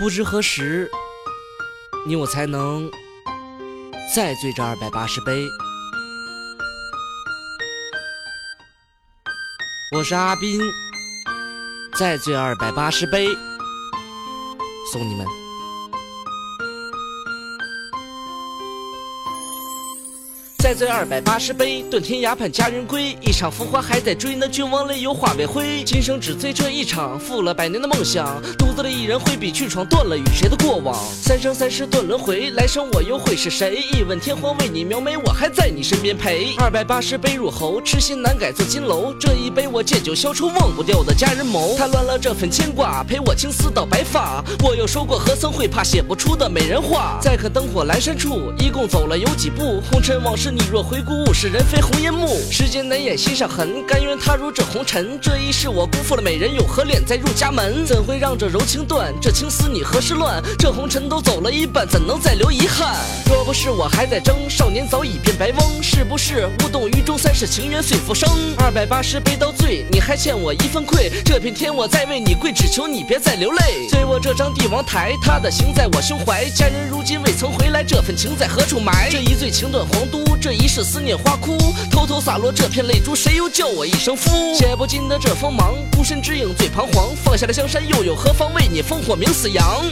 不知何时，你我才能再醉这二百八十杯。我是阿斌，再醉二百八十杯，送你们。再醉二百八十杯，断天涯盼佳人归。一场浮华还在追，那君王泪又化为灰。今生只醉这一场，负了百年的梦想。独自的一人挥笔去闯，断了与谁的过往。三生三世断轮回，来生我又会是谁？一吻天荒为你描眉，我还在你身边陪。二百八十杯入喉，痴心难改做金楼。这一杯我借酒消愁，忘不掉的佳人眸。他乱了这份牵挂，陪我青丝到白发。我又说过，何曾会怕写不出的美人话？在可灯火阑珊处，一共走了有几步？红尘往事。你若回顾，物是人非红颜暮。世间难掩心上痕，甘愿踏入这红尘。这一世我辜负了美人，有何脸再入家门？怎会让这柔情断？这情丝你何时乱？这红尘都走了一半，怎能再留遗憾？若不是我还在争，少年早已变白翁。是不是无动于衷？三世情缘随浮生。二百八十杯倒醉，你还欠我一份愧。这片天我再为你跪，只求你别再流泪。醉卧这张帝王台，他的心在我胸怀。佳人如今未曾回来，这份情在何处埋？这一醉情断皇都。这一世思念花枯，偷偷洒落这片泪珠，谁又叫我一声夫？写不尽的这锋芒，孤身之影最彷徨。放下了江山，又有何妨？为你烽火明死阳。